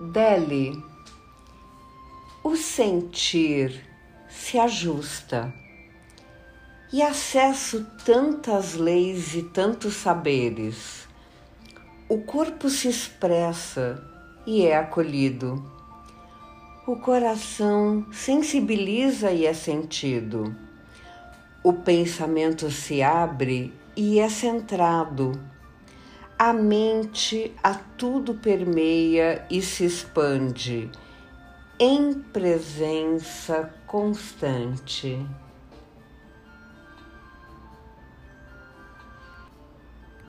Dele, o sentir se ajusta e acesso tantas leis e tantos saberes. O corpo se expressa e é acolhido. O coração sensibiliza e é sentido. O pensamento se abre e é centrado a mente a tudo permeia e se expande em presença constante.